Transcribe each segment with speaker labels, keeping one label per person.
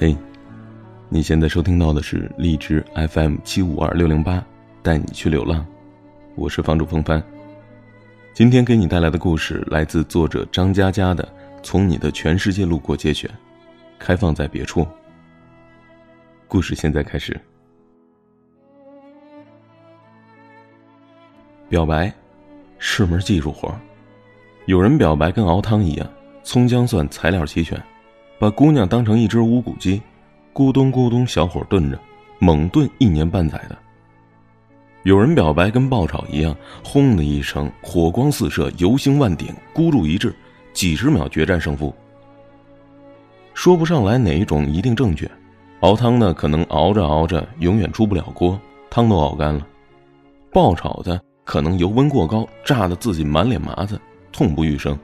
Speaker 1: 嘿，你现在收听到的是荔枝 FM 七五二六零八，带你去流浪。我是房主风帆。今天给你带来的故事来自作者张嘉佳的《从你的全世界路过》节选，开放在别处。故事现在开始。表白是门技术活有人表白跟熬汤一样，葱姜蒜材料齐全。把姑娘当成一只无骨鸡，咕咚咕咚小火炖着，猛炖一年半载的。有人表白跟爆炒一样，轰的一声，火光四射，油星万点，孤注一掷，几十秒决战胜负。说不上来哪一种一定正确，熬汤的可能熬着熬着永远出不了锅，汤都熬干了；爆炒的可能油温过高，炸得自己满脸麻子，痛不欲生。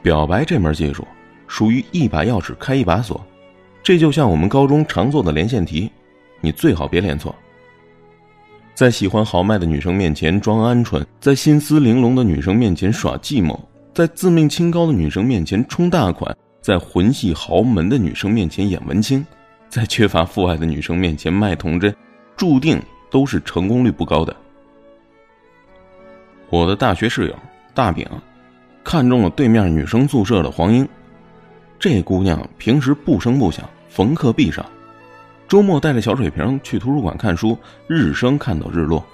Speaker 1: 表白这门技术。属于一把钥匙开一把锁，这就像我们高中常做的连线题，你最好别连错。在喜欢豪迈的女生面前装鹌鹑，在心思玲珑的女生面前耍计谋，在自命清高的女生面前充大款，在魂系豪门的女生面前演文青，在缺乏父爱的女生面前卖童真，注定都是成功率不高的。我的大学室友大饼，看中了对面女生宿舍的黄英。这姑娘平时不声不响，逢课必上。周末带着小水瓶去图书馆看书，日升看到日落。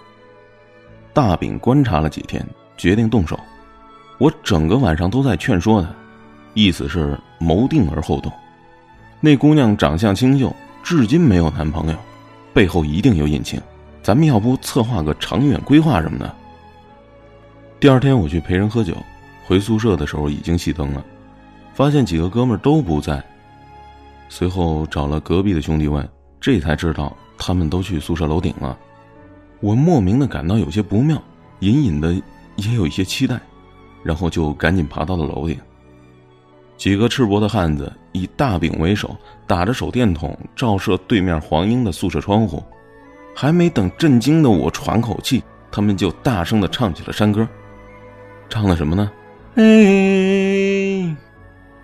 Speaker 1: 大饼观察了几天，决定动手。我整个晚上都在劝说她，意思是谋定而后动。那姑娘长相清秀，至今没有男朋友，背后一定有隐情。咱们要不策划个长远规划什么的？第二天我去陪人喝酒，回宿舍的时候已经熄灯了。发现几个哥们都不在，随后找了隔壁的兄弟问，这才知道他们都去宿舍楼顶了。我莫名的感到有些不妙，隐隐的也有一些期待，然后就赶紧爬到了楼顶。几个赤膊的汉子以大饼为首，打着手电筒照射对面黄英的宿舍窗户，还没等震惊的我喘口气，他们就大声的唱起了山歌，唱的什么呢？哎。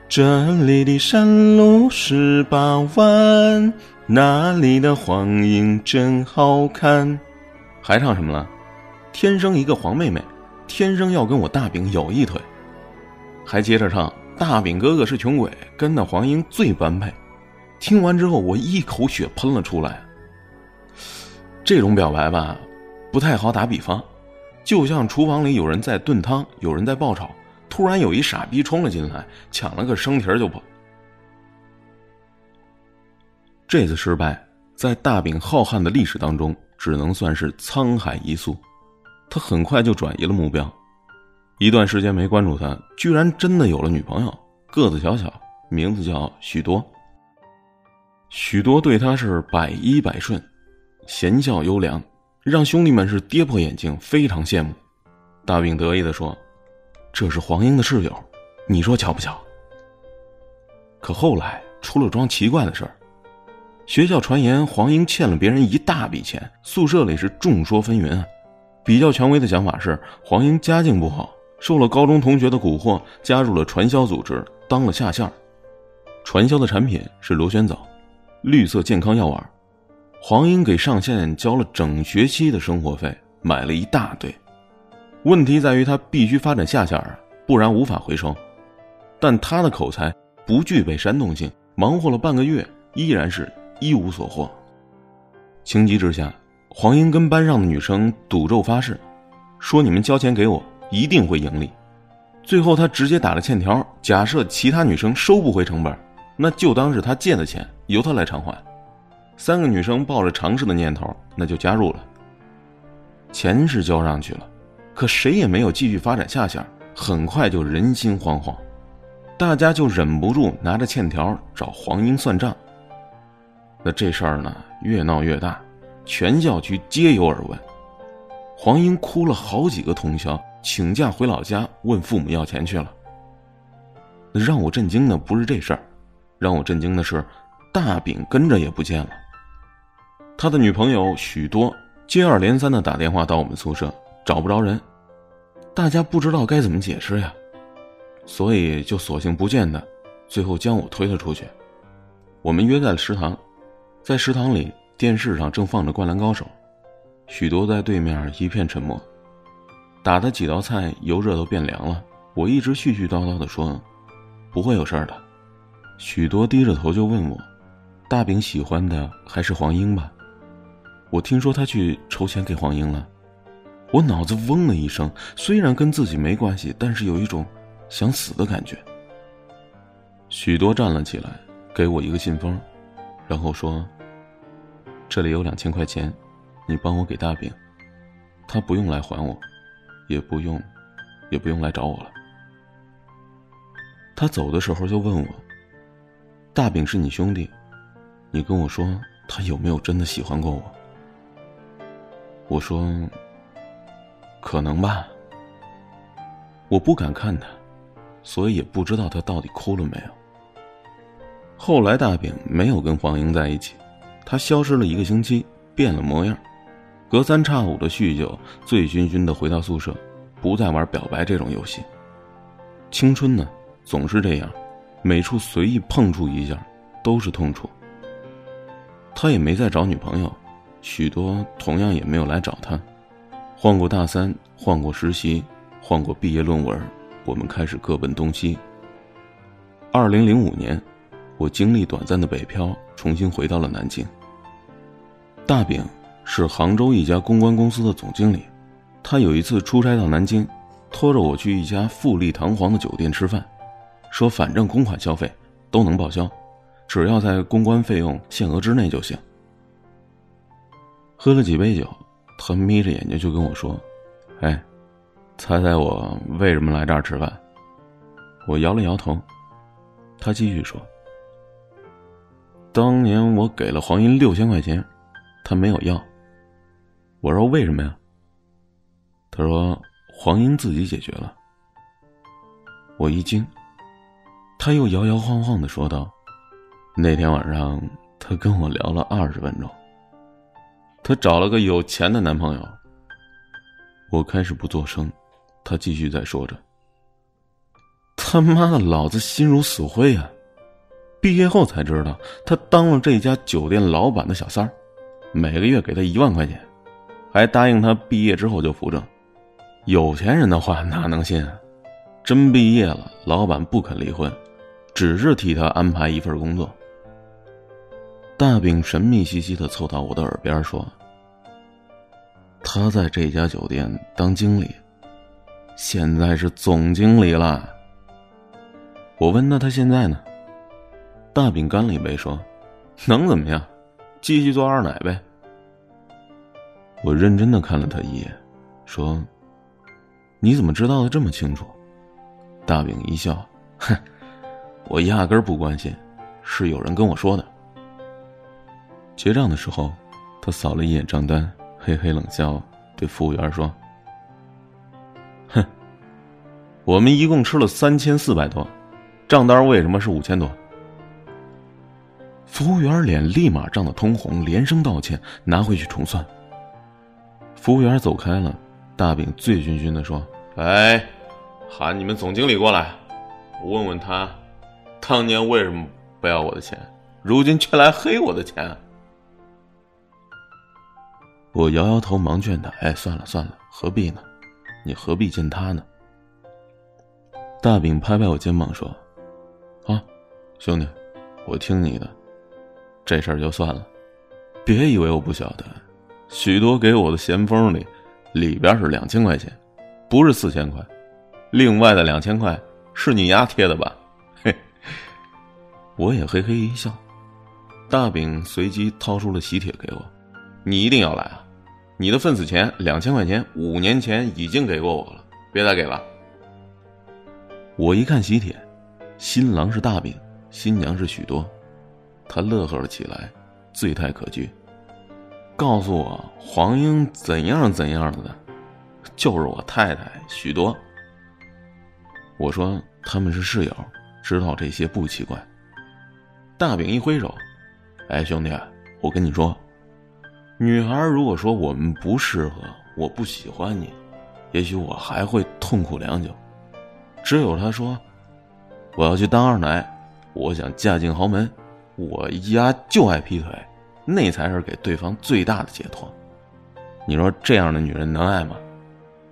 Speaker 1: 这里的山路十八弯，那里的黄莺真好看。还唱什么了？天生一个黄妹妹，天生要跟我大饼有一腿。还接着唱，大饼哥哥是穷鬼，跟那黄莺最般配。听完之后，我一口血喷了出来。这种表白吧，不太好打比方，就像厨房里有人在炖汤，有人在爆炒。突然有一傻逼冲了进来，抢了个生蹄就跑。这次失败在大饼浩瀚的历史当中，只能算是沧海一粟。他很快就转移了目标，一段时间没关注他，居然真的有了女朋友，个子小小，名字叫许多。许多对他是百依百顺，贤孝优良，让兄弟们是跌破眼镜，非常羡慕。大饼得意的说。这是黄英的室友，你说巧不巧？可后来出了桩奇怪的事儿，学校传言黄英欠了别人一大笔钱，宿舍里是众说纷纭啊。比较权威的想法是黄英家境不好，受了高中同学的蛊惑，加入了传销组织，当了下线。传销的产品是螺旋藻，绿色健康药丸。黄英给上线交了整学期的生活费，买了一大堆。问题在于他必须发展下线啊，不然无法回收。但他的口才不具备煽动性，忙活了半个月，依然是一无所获。情急之下，黄英跟班上的女生赌咒发誓，说你们交钱给我，一定会盈利。最后他直接打了欠条，假设其他女生收不回成本，那就当是他借的钱，由他来偿还。三个女生抱着尝试的念头，那就加入了。钱是交上去了。可谁也没有继续发展下线，很快就人心惶惶，大家就忍不住拿着欠条找黄英算账。那这事儿呢，越闹越大，全校区皆有耳闻。黄英哭了好几个通宵，请假回老家问父母要钱去了。让我震惊的不是这事儿，让我震惊的是，大饼跟着也不见了。他的女朋友许多接二连三的打电话到我们宿舍。找不着人，大家不知道该怎么解释呀，所以就索性不见他，最后将我推了出去。我们约在了食堂，在食堂里，电视上正放着《灌篮高手》，许多在对面一片沉默。打的几道菜由热都变凉了，我一直絮絮叨叨的说：“不会有事儿的。”许多低着头就问我：“大饼喜欢的还是黄英吧？”我听说他去筹钱给黄英了，我脑子嗡了一声。虽然跟自己没关系，但是有一种想死的感觉。许多站了起来，给我一个信封，然后说：“这里有两千块钱，你帮我给大饼，他不用来还我，也不用，也不用来找我了。”他走的时候就问我：“大饼是你兄弟，你跟我说他有没有真的喜欢过我？”我说：“可能吧。”我不敢看他，所以也不知道他到底哭了没有。后来大饼没有跟黄英在一起，他消失了一个星期，变了模样，隔三差五的酗酒，醉醺醺的回到宿舍，不再玩表白这种游戏。青春呢，总是这样，每处随意碰触一下，都是痛处。他也没再找女朋友。许多同样也没有来找他，换过大三，换过实习，换过毕业论文，我们开始各奔东西。二零零五年，我经历短暂的北漂，重新回到了南京。大饼是杭州一家公关公司的总经理，他有一次出差到南京，拖着我去一家富丽堂皇的酒店吃饭，说反正公款消费都能报销，只要在公关费用限额之内就行。喝了几杯酒，他眯着眼睛就跟我说：“哎，猜猜我为什么来这儿吃饭？”我摇了摇头。他继续说：“当年我给了黄英六千块钱，他没有要。我说为什么呀？他说黄英自己解决了。我一惊，他又摇摇晃晃的说道：“那天晚上他跟我聊了二十分钟。”她找了个有钱的男朋友。我开始不作声，他继续在说着：“他妈的，老子心如死灰啊！毕业后才知道，他当了这家酒店老板的小三儿，每个月给他一万块钱，还答应他毕业之后就扶正。有钱人的话哪能信啊？真毕业了，老板不肯离婚，只是替他安排一份工作。”大饼神秘兮兮的凑到我的耳边说：“他在这家酒店当经理，现在是总经理了。”我问：“那他现在呢？”大饼干了一杯说：“能怎么样？继续做二奶呗。”我认真的看了他一眼，说：“你怎么知道的这么清楚？”大饼一笑：“哼，我压根儿不关心，是有人跟我说的。”结账的时候，他扫了一眼账单，嘿嘿冷笑，对服务员说：“哼，我们一共吃了三千四百多，账单为什么是五千多？”服务员脸立马涨得通红，连声道歉，拿回去重算。服务员走开了，大饼醉醺醺的说：“哎，喊你们总经理过来，问问他，当年为什么不要我的钱，如今却来黑我的钱。”我摇摇头，忙劝他：“哎，算了算了，何必呢？你何必见他呢？”大饼拍拍我肩膀说：“啊，兄弟，我听你的，这事儿就算了。别以为我不晓得，许多给我的咸丰里，里边是两千块钱，不是四千块。另外的两千块是你丫贴的吧？”嘿，我也嘿嘿一笑。大饼随即掏出了喜帖给我：“你一定要来啊！”你的份子钱两千块钱，五年前已经给过我了，别再给了。我一看喜帖，新郎是大饼，新娘是许多，他乐呵了起来，醉态可掬，告诉我黄英怎样怎样的，就是我太太许多。我说他们是室友，知道这些不奇怪。大饼一挥手，哎，兄弟，我跟你说。女孩如果说我们不适合，我不喜欢你，也许我还会痛苦良久。只有她说，我要去当二奶，我想嫁进豪门，我丫就爱劈腿，那才是给对方最大的解脱。你说这样的女人能爱吗？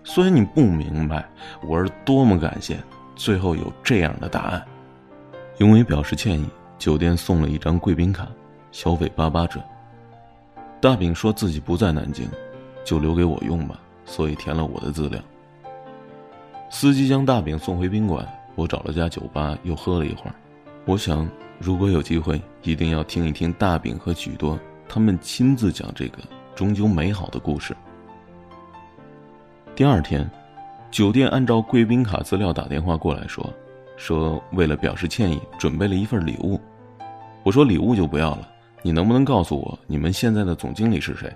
Speaker 1: 所以你不明白，我是多么感谢最后有这样的答案。因为表示歉意，酒店送了一张贵宾卡，消费八八折。大饼说自己不在南京，就留给我用吧，所以填了我的资料。司机将大饼送回宾馆，我找了家酒吧又喝了一会儿。我想，如果有机会，一定要听一听大饼和许多他们亲自讲这个终究美好的故事。第二天，酒店按照贵宾卡资料打电话过来说，说为了表示歉意，准备了一份礼物。我说礼物就不要了，你能不能告诉我你们现在的总经理是谁？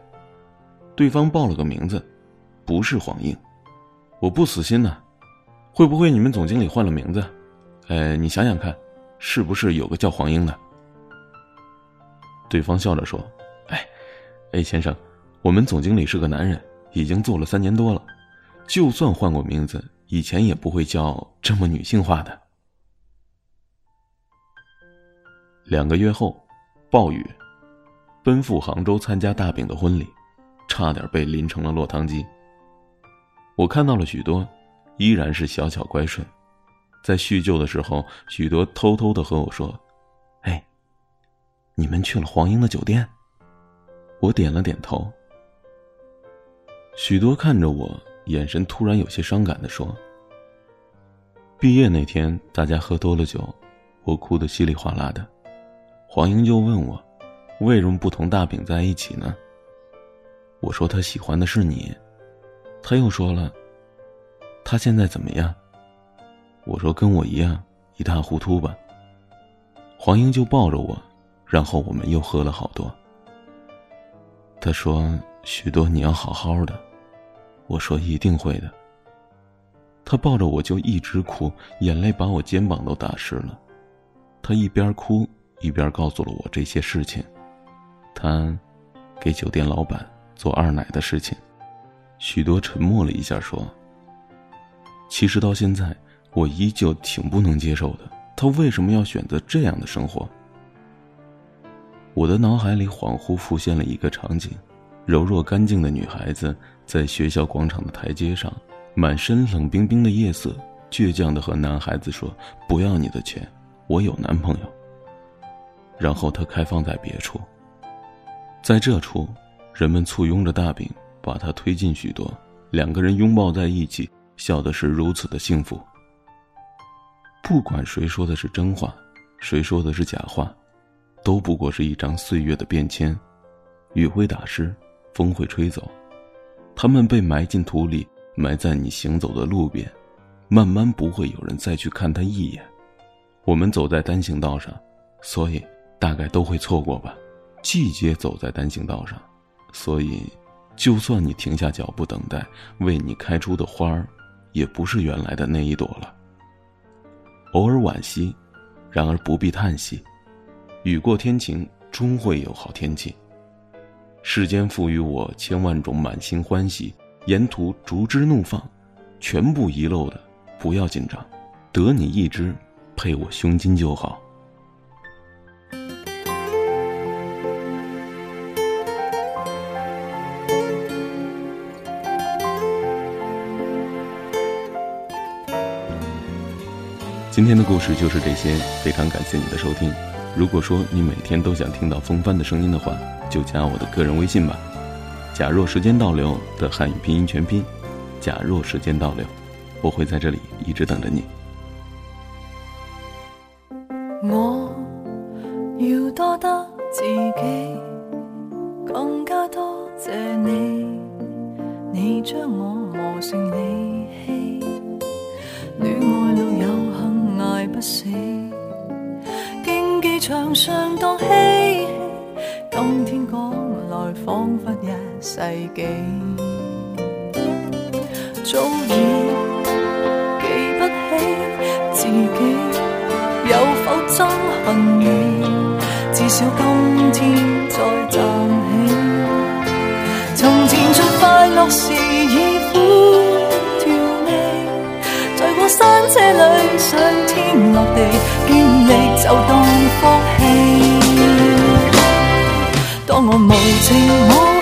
Speaker 1: 对方报了个名字，不是黄英。我不死心呐，会不会你们总经理换了名字？哎，你想想看。是不是有个叫黄英的？对方笑着说：“哎，哎，先生，我们总经理是个男人，已经做了三年多了，就算换过名字，以前也不会叫这么女性化的。”两个月后，暴雨，奔赴杭州参加大饼的婚礼，差点被淋成了落汤鸡。我看到了许多，依然是小巧乖顺。在叙旧的时候，许多偷偷的和我说：“哎，你们去了黄英的酒店？”我点了点头。许多看着我，眼神突然有些伤感的说：“毕业那天，大家喝多了酒，我哭得稀里哗啦的。黄英就问我，为什么不同大饼在一起呢？我说他喜欢的是你。他又说了，他现在怎么样？”我说：“跟我一样一塌糊涂吧。”黄英就抱着我，然后我们又喝了好多。他说：“许多你要好好的。”我说：“一定会的。”他抱着我就一直哭，眼泪把我肩膀都打湿了。他一边哭一边告诉了我这些事情，他给酒店老板做二奶的事情。许多沉默了一下，说：“其实到现在。”我依旧挺不能接受的，他为什么要选择这样的生活？我的脑海里恍惚浮现了一个场景：柔弱干净的女孩子在学校广场的台阶上，满身冷冰冰的夜色，倔强的和男孩子说：“不要你的钱，我有男朋友。”然后它开放在别处，在这处，人们簇拥着大饼，把它推进许多，两个人拥抱在一起，笑的是如此的幸福。不管谁说的是真话，谁说的是假话，都不过是一张岁月的便签。雨会打湿，风会吹走，他们被埋进土里，埋在你行走的路边，慢慢不会有人再去看他一眼。我们走在单行道上，所以大概都会错过吧。季节走在单行道上，所以就算你停下脚步等待，为你开出的花儿，也不是原来的那一朵了。偶尔惋惜，然而不必叹息。雨过天晴，终会有好天气。世间赋予我千万种满心欢喜，沿途竹枝怒放，全部遗漏的不要紧张，得你一只，配我胸襟就好。今天的故事就是这些，非常感谢你的收听。如果说你每天都想听到风帆的声音的话，就加我的个人微信吧。假若时间倒流的汉语拼音全拼，假若时间倒流，我会在这里一直等着你。
Speaker 2: 我要多得自己，更加多谢你，你将我磨成你技场上当嬉戏，今天讲来仿佛一世纪，早已记不起自己有否憎恨你，至少今天再站起，从前最快乐时已苦调味，在过。山车里上天落地，经历就当福气。我无情我。